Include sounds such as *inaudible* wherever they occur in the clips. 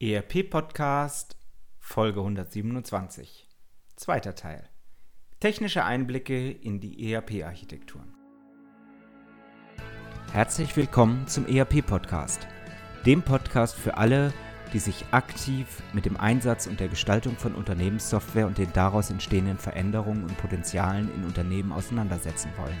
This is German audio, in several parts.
ERP Podcast Folge 127. Zweiter Teil. Technische Einblicke in die ERP-Architekturen. Herzlich willkommen zum ERP Podcast, dem Podcast für alle, die sich aktiv mit dem Einsatz und der Gestaltung von Unternehmenssoftware und den daraus entstehenden Veränderungen und Potenzialen in Unternehmen auseinandersetzen wollen.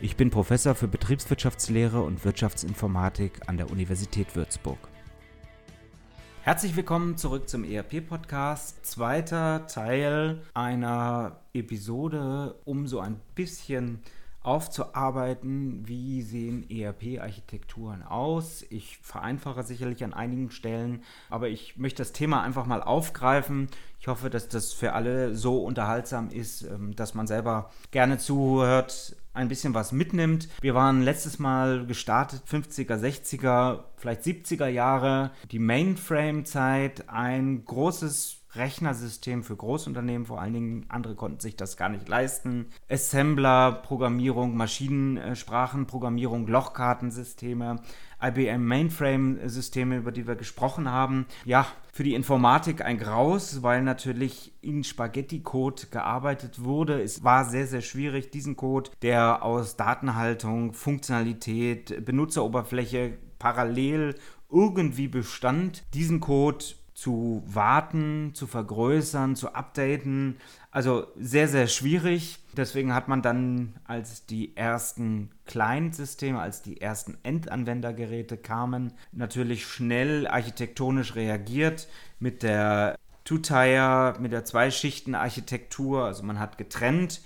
Ich bin Professor für Betriebswirtschaftslehre und Wirtschaftsinformatik an der Universität Würzburg. Herzlich willkommen zurück zum ERP-Podcast. Zweiter Teil einer Episode, um so ein bisschen aufzuarbeiten, wie sehen ERP-Architekturen aus. Ich vereinfache sicherlich an einigen Stellen, aber ich möchte das Thema einfach mal aufgreifen. Ich hoffe, dass das für alle so unterhaltsam ist, ähm, dass man selber gerne zuhört, ein bisschen was mitnimmt. Wir waren letztes Mal gestartet, 50er, 60er, vielleicht 70er Jahre, die Mainframe-Zeit, ein großes Rechnersystem für Großunternehmen, vor allen Dingen andere konnten sich das gar nicht leisten. Assembler, Programmierung, Maschinensprachenprogrammierung, Lochkartensysteme, IBM Mainframe-Systeme, über die wir gesprochen haben. Ja, für die Informatik ein Graus, weil natürlich in Spaghetti-Code gearbeitet wurde. Es war sehr, sehr schwierig, diesen Code, der aus Datenhaltung, Funktionalität, Benutzeroberfläche parallel irgendwie bestand, diesen Code zu warten, zu vergrößern, zu updaten. Also sehr, sehr schwierig. Deswegen hat man dann, als die ersten Client-Systeme, als die ersten Endanwendergeräte kamen, natürlich schnell architektonisch reagiert mit der Two-Tier, mit der Zwei-Schichten-Architektur. Also man hat getrennt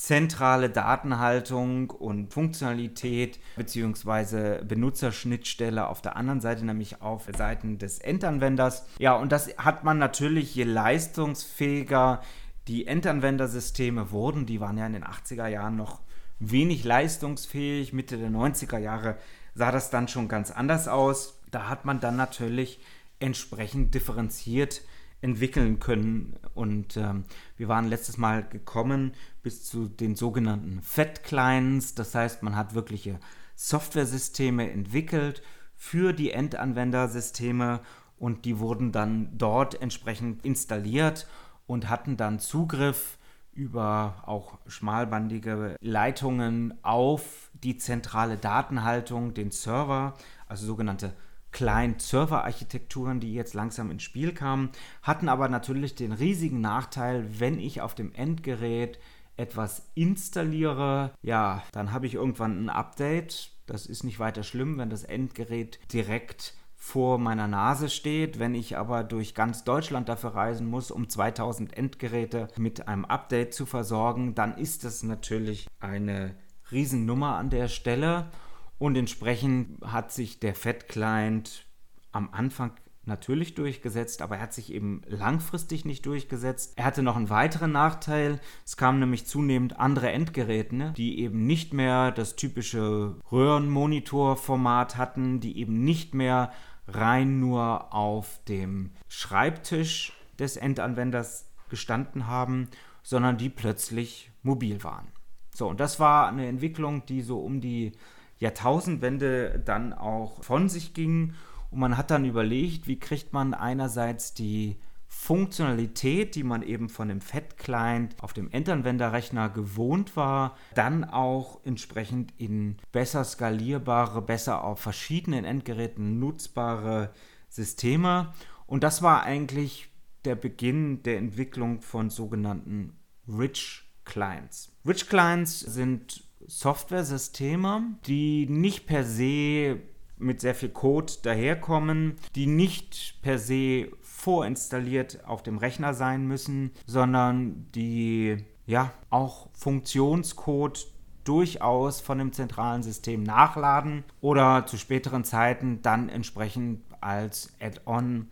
zentrale Datenhaltung und Funktionalität bzw. Benutzerschnittstelle auf der anderen Seite, nämlich auf Seiten des Endanwenders. Ja, und das hat man natürlich, je leistungsfähiger die Endanwendersysteme wurden, die waren ja in den 80er Jahren noch wenig leistungsfähig, Mitte der 90er Jahre sah das dann schon ganz anders aus. Da hat man dann natürlich entsprechend differenziert entwickeln können. Und ähm, wir waren letztes Mal gekommen bis zu den sogenannten Fat-Clients. Das heißt, man hat wirkliche Softwaresysteme entwickelt für die Endanwendersysteme und die wurden dann dort entsprechend installiert und hatten dann Zugriff über auch schmalbandige Leitungen auf die zentrale Datenhaltung, den Server, also sogenannte Client-Server-Architekturen, die jetzt langsam ins Spiel kamen, hatten aber natürlich den riesigen Nachteil, wenn ich auf dem Endgerät etwas installiere, ja, dann habe ich irgendwann ein Update. Das ist nicht weiter schlimm, wenn das Endgerät direkt vor meiner Nase steht. Wenn ich aber durch ganz Deutschland dafür reisen muss, um 2000 Endgeräte mit einem Update zu versorgen, dann ist das natürlich eine Riesennummer an der Stelle. Und entsprechend hat sich der Fat-Client am Anfang natürlich durchgesetzt, aber er hat sich eben langfristig nicht durchgesetzt. Er hatte noch einen weiteren Nachteil. Es kamen nämlich zunehmend andere Endgeräte, ne, die eben nicht mehr das typische Röhrenmonitorformat hatten, die eben nicht mehr rein nur auf dem Schreibtisch des Endanwenders gestanden haben, sondern die plötzlich mobil waren. So, und das war eine Entwicklung, die so um die Jahrtausendwende dann auch von sich ging. Und man hat dann überlegt, wie kriegt man einerseits die Funktionalität, die man eben von dem Fat-Client auf dem Endanwenderrechner gewohnt war, dann auch entsprechend in besser skalierbare, besser auf verschiedenen Endgeräten nutzbare Systeme. Und das war eigentlich der Beginn der Entwicklung von sogenannten Rich Clients. Rich Clients sind Software-Systeme, die nicht per se mit sehr viel Code daherkommen, die nicht per se vorinstalliert auf dem Rechner sein müssen, sondern die ja auch Funktionscode durchaus von dem zentralen System nachladen oder zu späteren Zeiten dann entsprechend als Add-on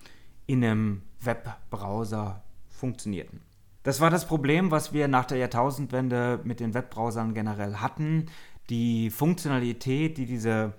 in einem Webbrowser funktionierten. Das war das Problem, was wir nach der Jahrtausendwende mit den Webbrowsern generell hatten. Die Funktionalität, die diese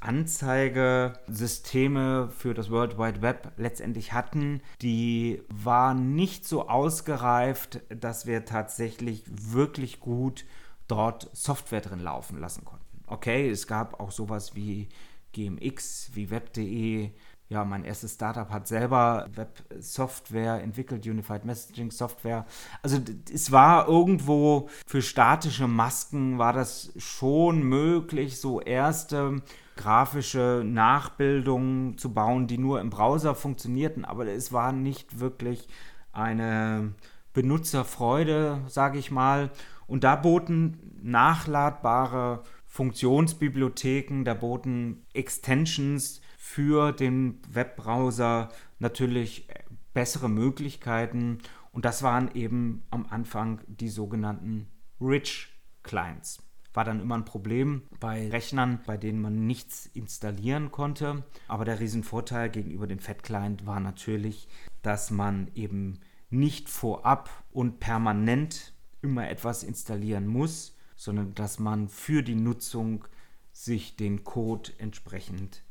Anzeigesysteme für das World Wide Web letztendlich hatten, die war nicht so ausgereift, dass wir tatsächlich wirklich gut dort Software drin laufen lassen konnten. Okay, es gab auch sowas wie GMX, wie Web.de, ja, mein erstes Startup hat selber Web-Software entwickelt, Unified Messaging Software. Also es war irgendwo für statische Masken war das schon möglich, so erste grafische Nachbildungen zu bauen, die nur im Browser funktionierten, aber es war nicht wirklich eine Benutzerfreude, sage ich mal. Und da boten nachladbare Funktionsbibliotheken, da boten Extensions für den Webbrowser natürlich bessere Möglichkeiten. Und das waren eben am Anfang die sogenannten Rich Clients. War dann immer ein Problem bei Rechnern, bei denen man nichts installieren konnte. Aber der Riesenvorteil gegenüber dem Fat Client war natürlich, dass man eben nicht vorab und permanent immer etwas installieren muss, sondern dass man für die Nutzung sich den Code entsprechend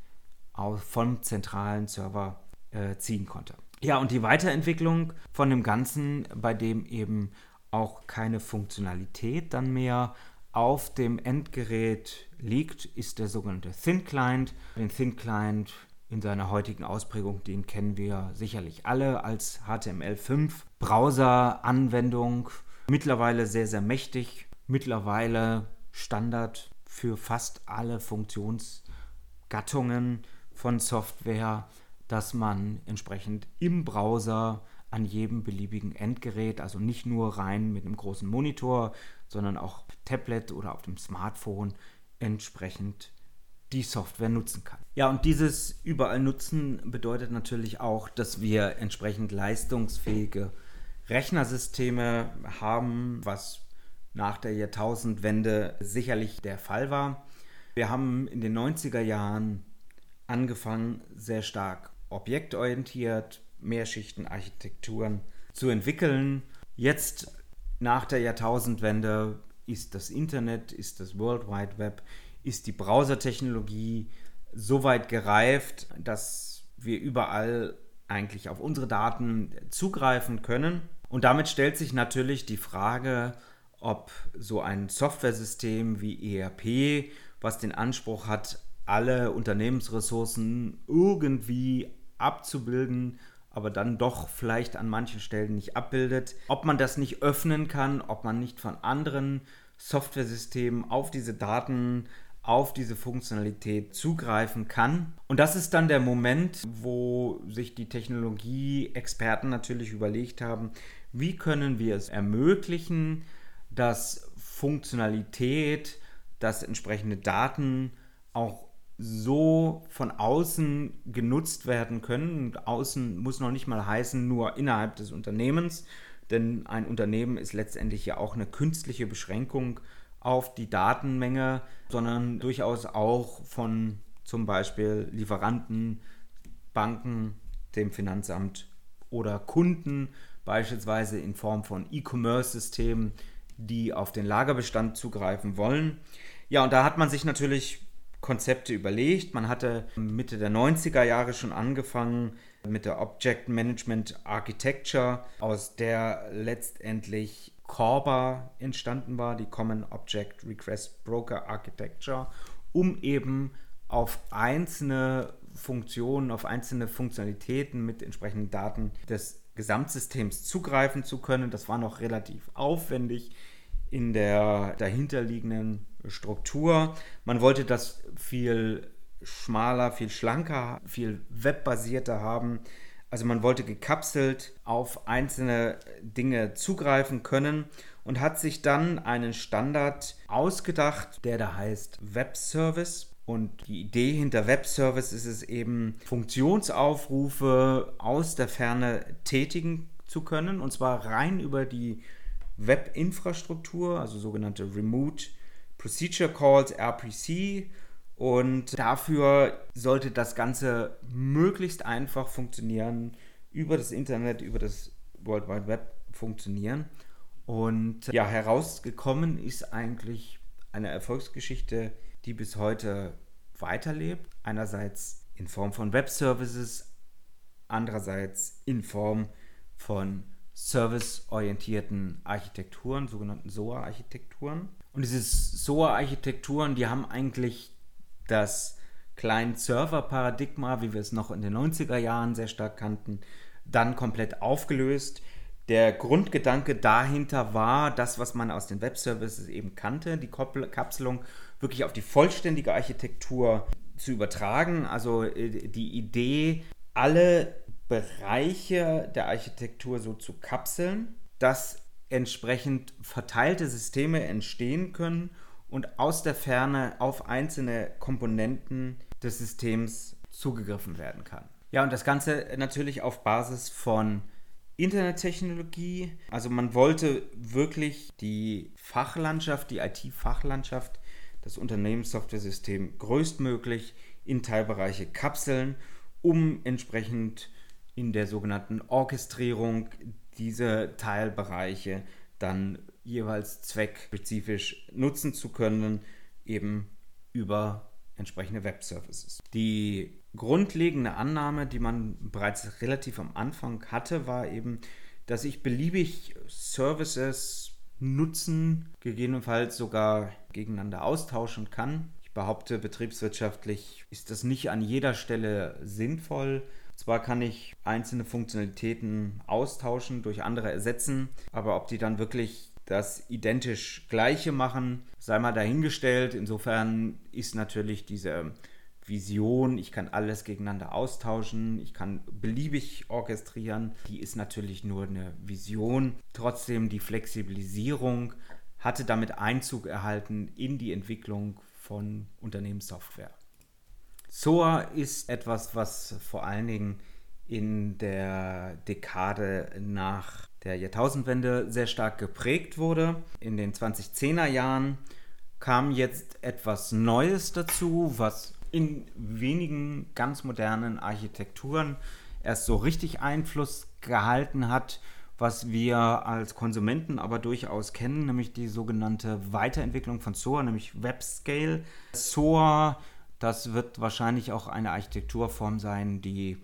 vom zentralen Server äh, ziehen konnte. Ja, und die Weiterentwicklung von dem Ganzen, bei dem eben auch keine Funktionalität dann mehr auf dem Endgerät liegt, ist der sogenannte Thin Client. Den Thin Client in seiner heutigen Ausprägung, den kennen wir sicherlich alle als HTML5 Browser-Anwendung. Mittlerweile sehr, sehr mächtig, mittlerweile Standard für fast alle Funktionsgattungen von Software, dass man entsprechend im Browser an jedem beliebigen Endgerät, also nicht nur rein mit einem großen Monitor, sondern auch Tablet oder auf dem Smartphone entsprechend die Software nutzen kann. Ja, und dieses überall nutzen bedeutet natürlich auch, dass wir entsprechend leistungsfähige Rechnersysteme haben, was nach der Jahrtausendwende sicherlich der Fall war. Wir haben in den 90er Jahren angefangen, sehr stark objektorientiert, Mehrschichtenarchitekturen zu entwickeln. Jetzt nach der Jahrtausendwende ist das Internet, ist das World Wide Web, ist die Browsertechnologie so weit gereift, dass wir überall eigentlich auf unsere Daten zugreifen können. Und damit stellt sich natürlich die Frage, ob so ein Softwaresystem wie ERP, was den Anspruch hat, alle Unternehmensressourcen irgendwie abzubilden, aber dann doch vielleicht an manchen Stellen nicht abbildet. Ob man das nicht öffnen kann, ob man nicht von anderen Softwaresystemen auf diese Daten, auf diese Funktionalität zugreifen kann. Und das ist dann der Moment, wo sich die Technologie-Experten natürlich überlegt haben, wie können wir es ermöglichen, dass Funktionalität, dass entsprechende Daten auch so von außen genutzt werden können. Und außen muss noch nicht mal heißen, nur innerhalb des Unternehmens, denn ein Unternehmen ist letztendlich ja auch eine künstliche Beschränkung auf die Datenmenge, sondern durchaus auch von zum Beispiel Lieferanten, Banken, dem Finanzamt oder Kunden, beispielsweise in Form von E-Commerce-Systemen, die auf den Lagerbestand zugreifen wollen. Ja, und da hat man sich natürlich Konzepte überlegt. Man hatte Mitte der 90er Jahre schon angefangen mit der Object Management Architecture, aus der letztendlich Corba entstanden war, die Common Object Request Broker Architecture, um eben auf einzelne Funktionen, auf einzelne Funktionalitäten mit entsprechenden Daten des Gesamtsystems zugreifen zu können. Das war noch relativ aufwendig in der dahinterliegenden Struktur. Man wollte das viel schmaler, viel schlanker, viel webbasierter haben. Also man wollte gekapselt auf einzelne Dinge zugreifen können und hat sich dann einen Standard ausgedacht, der da heißt Web Service. Und die Idee hinter Web Service ist es eben, Funktionsaufrufe aus der Ferne tätigen zu können, und zwar rein über die Webinfrastruktur, also sogenannte Remote Procedure Calls, RPC. Und dafür sollte das Ganze möglichst einfach funktionieren über das Internet, über das World Wide Web funktionieren. Und ja, herausgekommen ist eigentlich eine Erfolgsgeschichte, die bis heute weiterlebt. Einerseits in Form von Web-Services, andererseits in Form von serviceorientierten Architekturen, sogenannten SOA-Architekturen. Und diese SOA-Architekturen, die haben eigentlich das Client-Server-Paradigma, wie wir es noch in den 90er Jahren sehr stark kannten, dann komplett aufgelöst. Der Grundgedanke dahinter war, das, was man aus den Web-Services eben kannte, die Kapselung wirklich auf die vollständige Architektur zu übertragen. Also äh, die Idee, alle Bereiche der Architektur so zu kapseln, dass entsprechend verteilte Systeme entstehen können und aus der Ferne auf einzelne Komponenten des Systems zugegriffen werden kann. Ja, und das Ganze natürlich auf Basis von Internettechnologie. Also man wollte wirklich die Fachlandschaft, die IT-Fachlandschaft, das Unternehmenssoftware-System größtmöglich in Teilbereiche kapseln, um entsprechend in der sogenannten Orchestrierung diese Teilbereiche dann jeweils zweckspezifisch nutzen zu können, eben über entsprechende Web-Services. Die grundlegende Annahme, die man bereits relativ am Anfang hatte, war eben, dass ich beliebig Services nutzen, gegebenenfalls sogar gegeneinander austauschen kann. Ich behaupte, betriebswirtschaftlich ist das nicht an jeder Stelle sinnvoll. Zwar kann ich einzelne Funktionalitäten austauschen, durch andere ersetzen, aber ob die dann wirklich das identisch gleiche machen, sei mal dahingestellt. Insofern ist natürlich diese Vision, ich kann alles gegeneinander austauschen, ich kann beliebig orchestrieren, die ist natürlich nur eine Vision. Trotzdem die Flexibilisierung hatte damit Einzug erhalten in die Entwicklung von Unternehmenssoftware. SOA ist etwas, was vor allen Dingen in der Dekade nach der Jahrtausendwende sehr stark geprägt wurde. In den 2010er Jahren kam jetzt etwas Neues dazu, was in wenigen ganz modernen Architekturen erst so richtig Einfluss gehalten hat, was wir als Konsumenten aber durchaus kennen, nämlich die sogenannte Weiterentwicklung von SOA, nämlich WebScale. SOA das wird wahrscheinlich auch eine Architekturform sein, die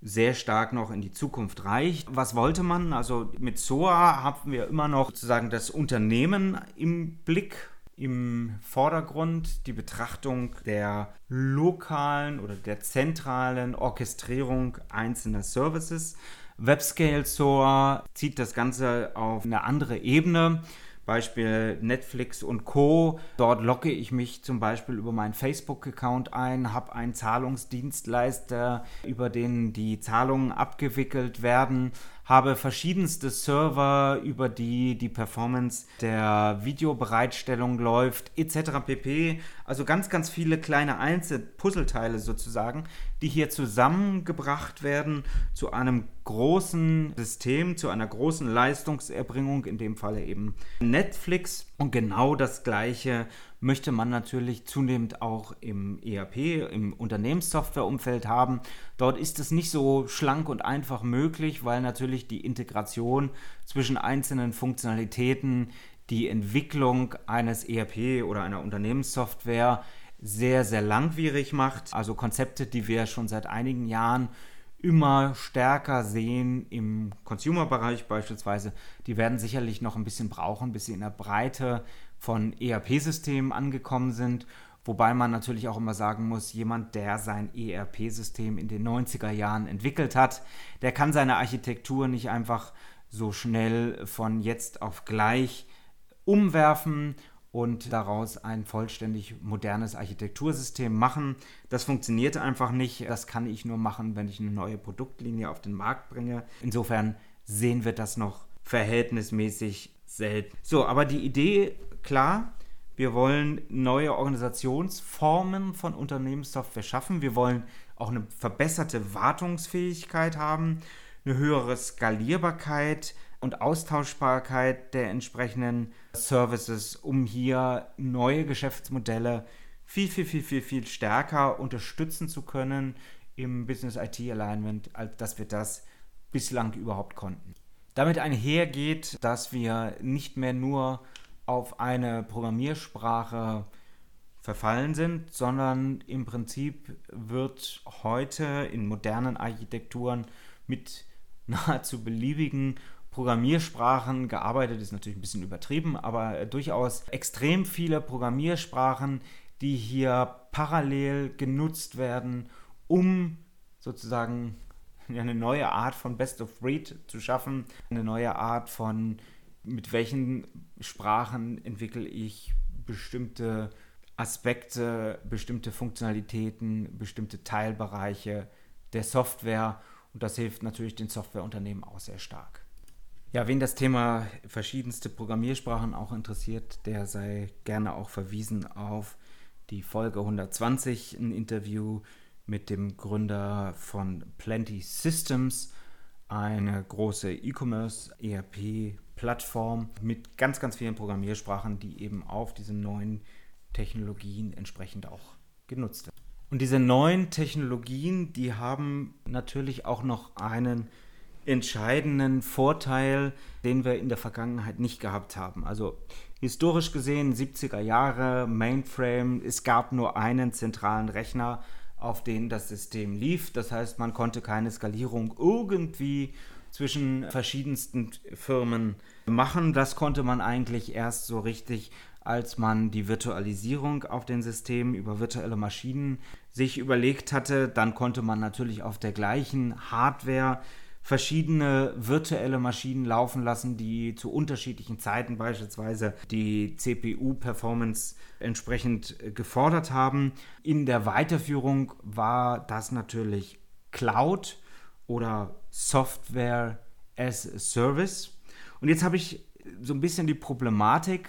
sehr stark noch in die Zukunft reicht. Was wollte man? Also mit SOA haben wir immer noch sozusagen das Unternehmen im Blick, im Vordergrund, die Betrachtung der lokalen oder der zentralen Orchestrierung einzelner Services. WebScale SOA zieht das Ganze auf eine andere Ebene. Beispiel Netflix und Co. Dort locke ich mich zum Beispiel über meinen Facebook-Account ein, habe einen Zahlungsdienstleister, über den die Zahlungen abgewickelt werden, habe verschiedenste Server, über die die Performance der Videobereitstellung läuft, etc. pp. Also ganz, ganz viele kleine Einzelpuzzleteile sozusagen, die hier zusammengebracht werden zu einem großen System, zu einer großen Leistungserbringung, in dem Falle eben Netflix. Und genau das Gleiche möchte man natürlich zunehmend auch im ERP, im Unternehmenssoftwareumfeld haben. Dort ist es nicht so schlank und einfach möglich, weil natürlich die Integration zwischen einzelnen Funktionalitäten, die Entwicklung eines ERP oder einer Unternehmenssoftware sehr, sehr langwierig macht. Also Konzepte, die wir schon seit einigen Jahren immer stärker sehen im Consumer-Bereich beispielsweise, die werden sicherlich noch ein bisschen brauchen, bis sie in der Breite von ERP-Systemen angekommen sind. Wobei man natürlich auch immer sagen muss, jemand, der sein ERP-System in den 90er Jahren entwickelt hat, der kann seine Architektur nicht einfach so schnell von jetzt auf gleich umwerfen und daraus ein vollständig modernes Architektursystem machen. Das funktioniert einfach nicht. Das kann ich nur machen, wenn ich eine neue Produktlinie auf den Markt bringe. Insofern sehen wir das noch verhältnismäßig selten. So, aber die Idee klar, wir wollen neue Organisationsformen von Unternehmenssoftware schaffen. Wir wollen auch eine verbesserte Wartungsfähigkeit haben, eine höhere Skalierbarkeit und Austauschbarkeit der entsprechenden Services, um hier neue Geschäftsmodelle viel, viel, viel, viel, viel stärker unterstützen zu können im Business IT Alignment, als dass wir das bislang überhaupt konnten. Damit einhergeht, dass wir nicht mehr nur auf eine Programmiersprache verfallen sind, sondern im Prinzip wird heute in modernen Architekturen mit *laughs* nahezu beliebigen Programmiersprachen gearbeitet, ist natürlich ein bisschen übertrieben, aber durchaus extrem viele Programmiersprachen, die hier parallel genutzt werden, um sozusagen eine neue Art von Best of Breed zu schaffen, eine neue Art von, mit welchen Sprachen entwickle ich bestimmte Aspekte, bestimmte Funktionalitäten, bestimmte Teilbereiche der Software und das hilft natürlich den Softwareunternehmen auch sehr stark. Ja, wen das Thema verschiedenste Programmiersprachen auch interessiert, der sei gerne auch verwiesen auf die Folge 120, ein Interview mit dem Gründer von Plenty Systems, eine große E-Commerce ERP-Plattform mit ganz, ganz vielen Programmiersprachen, die eben auf diese neuen Technologien entsprechend auch genutzt werden. Und diese neuen Technologien, die haben natürlich auch noch einen entscheidenden Vorteil, den wir in der Vergangenheit nicht gehabt haben. Also historisch gesehen, 70er Jahre, Mainframe, es gab nur einen zentralen Rechner, auf den das System lief. Das heißt, man konnte keine Skalierung irgendwie zwischen verschiedensten Firmen machen. Das konnte man eigentlich erst so richtig, als man die Virtualisierung auf den Systemen über virtuelle Maschinen sich überlegt hatte. Dann konnte man natürlich auf der gleichen Hardware verschiedene virtuelle Maschinen laufen lassen, die zu unterschiedlichen Zeiten beispielsweise die CPU-Performance entsprechend gefordert haben. In der Weiterführung war das natürlich Cloud oder Software as Service. Und jetzt habe ich so ein bisschen die Problematik,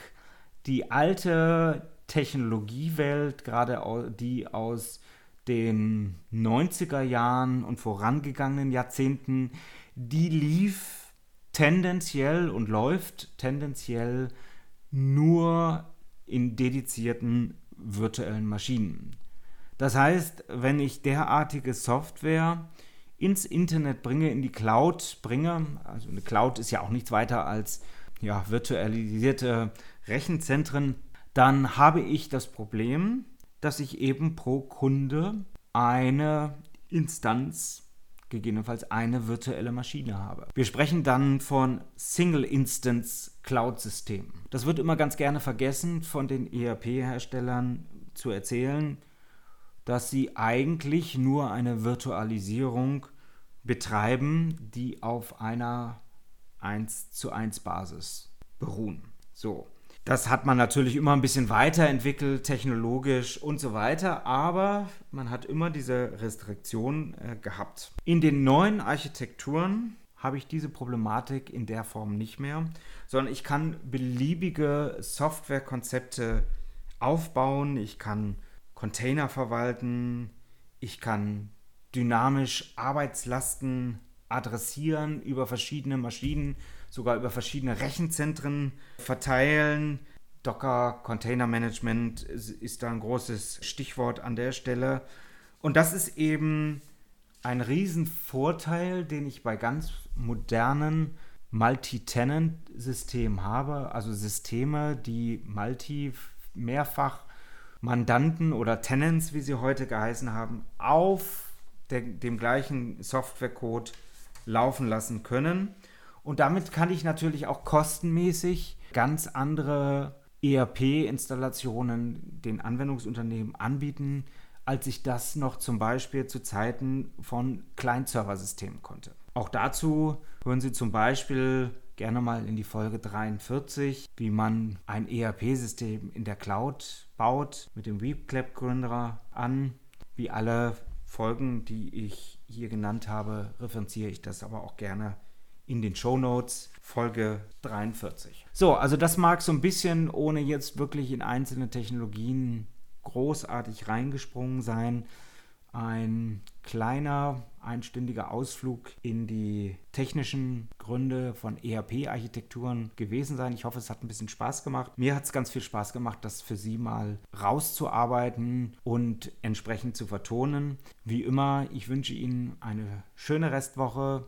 die alte Technologiewelt, gerade die aus den 90er Jahren und vorangegangenen Jahrzehnten, die lief tendenziell und läuft tendenziell nur in dedizierten virtuellen Maschinen. Das heißt, wenn ich derartige Software ins Internet bringe, in die Cloud bringe, also eine Cloud ist ja auch nichts weiter als ja, virtualisierte Rechenzentren, dann habe ich das Problem, dass ich eben pro Kunde eine Instanz, gegebenenfalls eine virtuelle Maschine habe. Wir sprechen dann von Single Instance Cloud Systemen. Das wird immer ganz gerne vergessen von den ERP-Herstellern zu erzählen, dass sie eigentlich nur eine Virtualisierung betreiben, die auf einer 1 zu 1 Basis beruhen. So, das hat man natürlich immer ein bisschen weiterentwickelt, technologisch und so weiter, aber man hat immer diese Restriktion äh, gehabt. In den neuen Architekturen habe ich diese Problematik in der Form nicht mehr, sondern ich kann beliebige Softwarekonzepte aufbauen, ich kann Container verwalten, ich kann dynamisch Arbeitslasten adressieren über verschiedene Maschinen sogar über verschiedene Rechenzentren verteilen. Docker Container Management ist da ein großes Stichwort an der Stelle. Und das ist eben ein Riesenvorteil, den ich bei ganz modernen Multi-Tenant-Systemen habe, also Systeme, die multi, mehrfach Mandanten oder Tenants, wie sie heute geheißen haben, auf der, dem gleichen Softwarecode laufen lassen können. Und damit kann ich natürlich auch kostenmäßig ganz andere ERP-Installationen den Anwendungsunternehmen anbieten, als ich das noch zum Beispiel zu Zeiten von Client-Server-Systemen konnte. Auch dazu hören Sie zum Beispiel gerne mal in die Folge 43, wie man ein ERP-System in der Cloud baut, mit dem WeClap-Gründer an. Wie alle Folgen, die ich hier genannt habe, referenziere ich das aber auch gerne in den Show Notes, Folge 43. So, also das mag so ein bisschen, ohne jetzt wirklich in einzelne Technologien großartig reingesprungen sein, ein kleiner einstündiger Ausflug in die technischen Gründe von ERP-Architekturen gewesen sein. Ich hoffe, es hat ein bisschen Spaß gemacht. Mir hat es ganz viel Spaß gemacht, das für Sie mal rauszuarbeiten und entsprechend zu vertonen. Wie immer, ich wünsche Ihnen eine schöne Restwoche